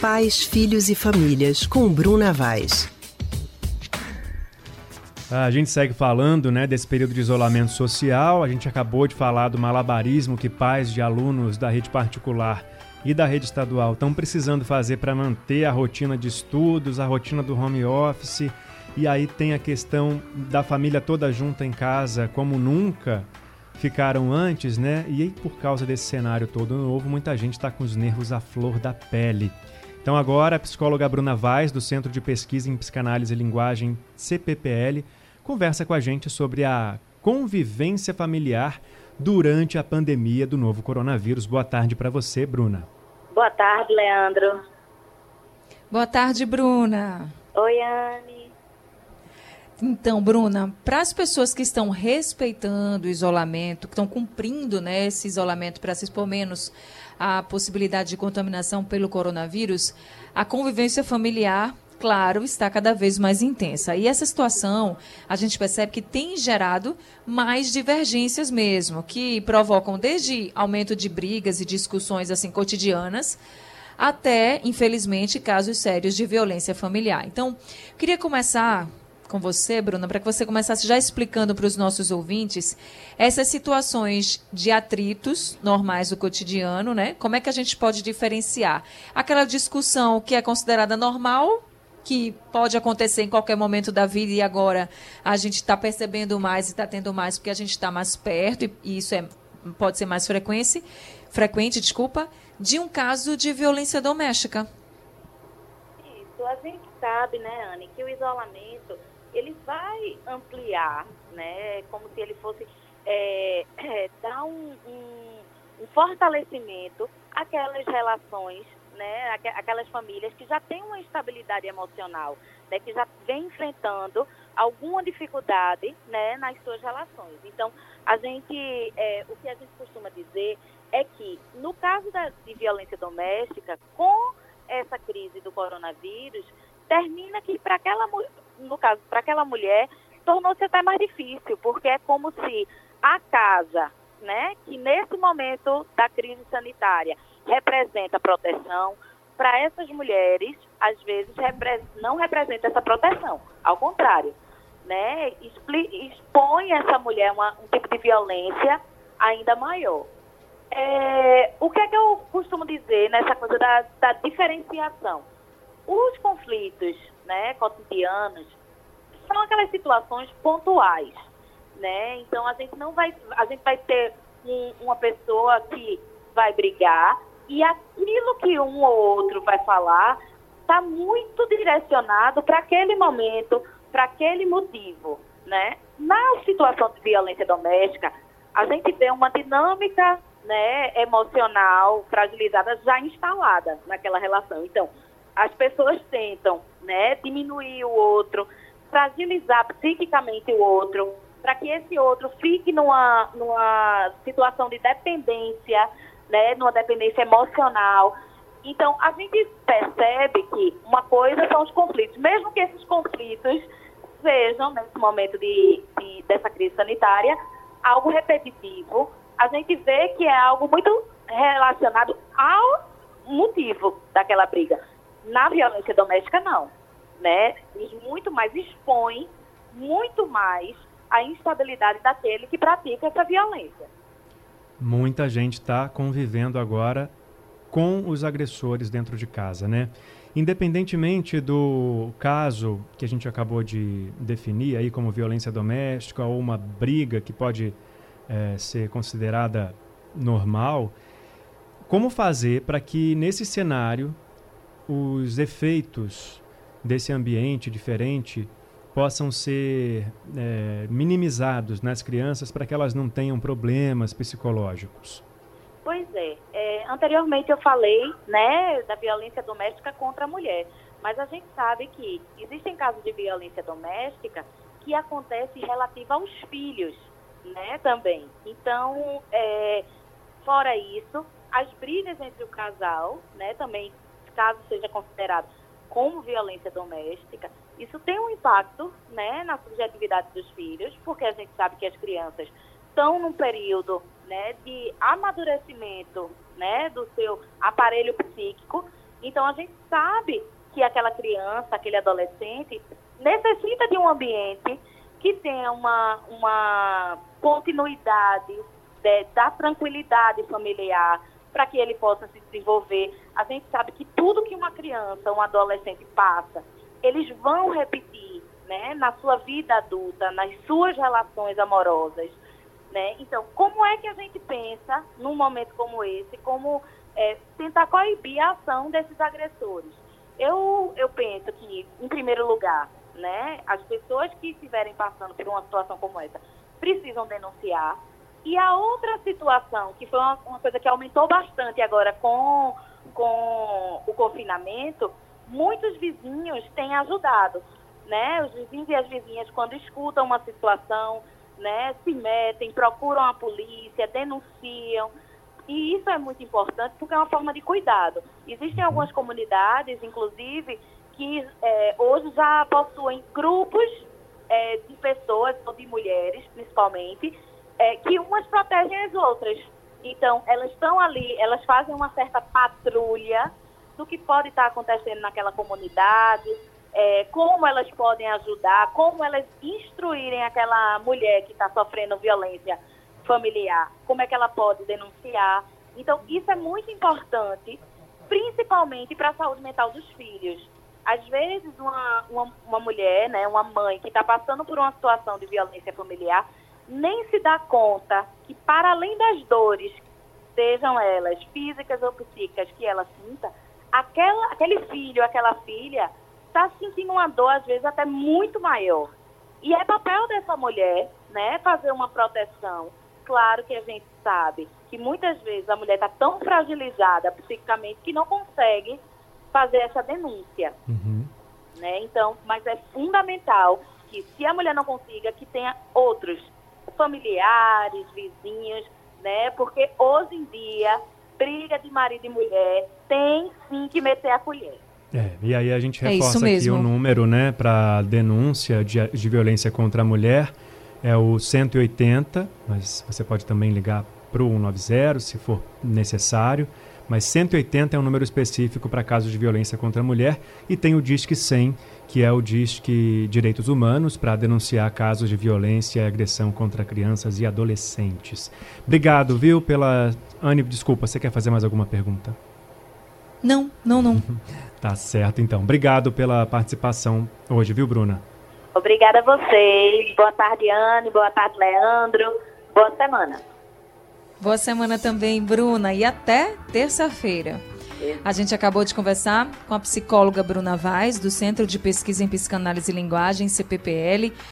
Pais, Filhos e Famílias, com Bruna Vaz. A gente segue falando né, desse período de isolamento social. A gente acabou de falar do malabarismo que pais de alunos da rede particular e da rede estadual estão precisando fazer para manter a rotina de estudos, a rotina do home office. E aí tem a questão da família toda junta em casa, como nunca ficaram antes, né? E aí, por causa desse cenário todo novo, muita gente está com os nervos à flor da pele. Então, agora, a psicóloga Bruna Vaz, do Centro de Pesquisa em Psicanálise e Linguagem, CPPL, conversa com a gente sobre a convivência familiar durante a pandemia do novo coronavírus. Boa tarde para você, Bruna. Boa tarde, Leandro. Boa tarde, Bruna. Oi, Anne. Então, Bruna, para as pessoas que estão respeitando o isolamento, que estão cumprindo né, esse isolamento para se expor menos à possibilidade de contaminação pelo coronavírus, a convivência familiar, claro, está cada vez mais intensa. E essa situação, a gente percebe que tem gerado mais divergências mesmo, que provocam desde aumento de brigas e discussões assim cotidianas, até, infelizmente, casos sérios de violência familiar. Então, queria começar com você, Bruna, para que você começasse já explicando para os nossos ouvintes essas situações de atritos normais do cotidiano, né? Como é que a gente pode diferenciar aquela discussão que é considerada normal, que pode acontecer em qualquer momento da vida e agora a gente está percebendo mais e está tendo mais porque a gente está mais perto e isso é, pode ser mais frequente, frequente, desculpa, de um caso de violência doméstica. Isso, a gente sabe, né, Anne, que o isolamento ele vai ampliar, né? Como se ele fosse é, é, dar um, um, um, fortalecimento àquelas relações, né? Aquelas famílias que já têm uma estabilidade emocional, né? Que já vem enfrentando alguma dificuldade, né? Nas suas relações. Então, a gente, é, o que a gente costuma dizer é que no caso da, de violência doméstica, com essa crise do coronavírus, termina que para aquela no caso, para aquela mulher, tornou-se até mais difícil, porque é como se a casa, né, que nesse momento da crise sanitária representa proteção, para essas mulheres, às vezes, não representa essa proteção. Ao contrário, né, expõe essa mulher a um tipo de violência ainda maior. É, o que é que eu costumo dizer nessa coisa da, da diferenciação? Os conflitos né, cotidianos, são aquelas situações pontuais, né? Então a gente não vai, a gente vai ter um, uma pessoa que vai brigar e aquilo que um ou outro vai falar está muito direcionado para aquele momento, para aquele motivo, né? Na situação de violência doméstica, a gente vê uma dinâmica, né, emocional fragilizada já instalada naquela relação. Então, as pessoas tentam né, diminuir o outro, fragilizar psiquicamente o outro, para que esse outro fique numa, numa situação de dependência, né, numa dependência emocional. Então, a gente percebe que uma coisa são os conflitos, mesmo que esses conflitos sejam, nesse momento de, de dessa crise sanitária, algo repetitivo, a gente vê que é algo muito relacionado ao motivo daquela briga. Na violência doméstica, não. Né? Eles muito mais expõem, muito mais a instabilidade daquele que pratica essa violência. Muita gente está convivendo agora com os agressores dentro de casa, né? Independentemente do caso que a gente acabou de definir aí como violência doméstica ou uma briga que pode é, ser considerada normal, como fazer para que nesse cenário os efeitos desse ambiente diferente possam ser é, minimizados nas crianças para que elas não tenham problemas psicológicos? Pois é. é. Anteriormente eu falei né, da violência doméstica contra a mulher, mas a gente sabe que existem casos de violência doméstica que acontece relativa aos filhos, né, também. Então, é, fora isso, as brigas entre o casal, né, também caso seja considerado como violência doméstica, isso tem um impacto né, na subjetividade dos filhos, porque a gente sabe que as crianças estão num período né, de amadurecimento né, do seu aparelho psíquico. Então a gente sabe que aquela criança, aquele adolescente necessita de um ambiente que tenha uma, uma continuidade de, da tranquilidade familiar para que ele possa se desenvolver. A gente sabe que tudo que uma criança, um adolescente passa, eles vão repetir né, na sua vida adulta, nas suas relações amorosas. Né? Então, como é que a gente pensa num momento como esse, como é, tentar coibir a ação desses agressores? Eu, eu penso que, em primeiro lugar, né, as pessoas que estiverem passando por uma situação como essa precisam denunciar. E a outra situação, que foi uma, uma coisa que aumentou bastante agora com, com o confinamento, muitos vizinhos têm ajudado. Né? Os vizinhos e as vizinhas, quando escutam uma situação, né, se metem, procuram a polícia, denunciam. E isso é muito importante porque é uma forma de cuidado. Existem algumas comunidades, inclusive, que é, hoje já possuem grupos é, de pessoas, ou de mulheres principalmente, é, que umas protegem as outras. Então, elas estão ali, elas fazem uma certa patrulha do que pode estar acontecendo naquela comunidade, é, como elas podem ajudar, como elas instruírem aquela mulher que está sofrendo violência familiar, como é que ela pode denunciar. Então, isso é muito importante, principalmente para a saúde mental dos filhos. Às vezes, uma, uma, uma mulher, né, uma mãe que está passando por uma situação de violência familiar, nem se dá conta que, para além das dores, sejam elas físicas ou psíquicas, que ela sinta, aquela, aquele filho, aquela filha, está sentindo uma dor, às vezes, até muito maior. E é papel dessa mulher, né, fazer uma proteção. Claro que a gente sabe que muitas vezes a mulher está tão fragilizada psiquicamente que não consegue fazer essa denúncia. Uhum. Né? Então, mas é fundamental que se a mulher não consiga, que tenha outros familiares, vizinhos, né? Porque hoje em dia, briga de marido e mulher tem sim que meter a colher. É, e aí a gente é reforça é aqui o número, né, para denúncia de, de violência contra a mulher, é o 180, mas você pode também ligar para o 190 se for necessário, mas 180 é um número específico para casos de violência contra a mulher e tem o Disque 100, que é o Disque Direitos Humanos, para denunciar casos de violência e agressão contra crianças e adolescentes. Obrigado, viu, pela... Anne, desculpa, você quer fazer mais alguma pergunta? Não, não, não. tá certo, então. Obrigado pela participação hoje, viu, Bruna? Obrigada a vocês. Boa tarde, Anne. Boa tarde, Leandro. Boa semana. Boa semana também, Bruna. E até terça-feira. A gente acabou de conversar com a psicóloga Bruna Vaz, do Centro de Pesquisa em Psicanálise e Linguagem, CPPL.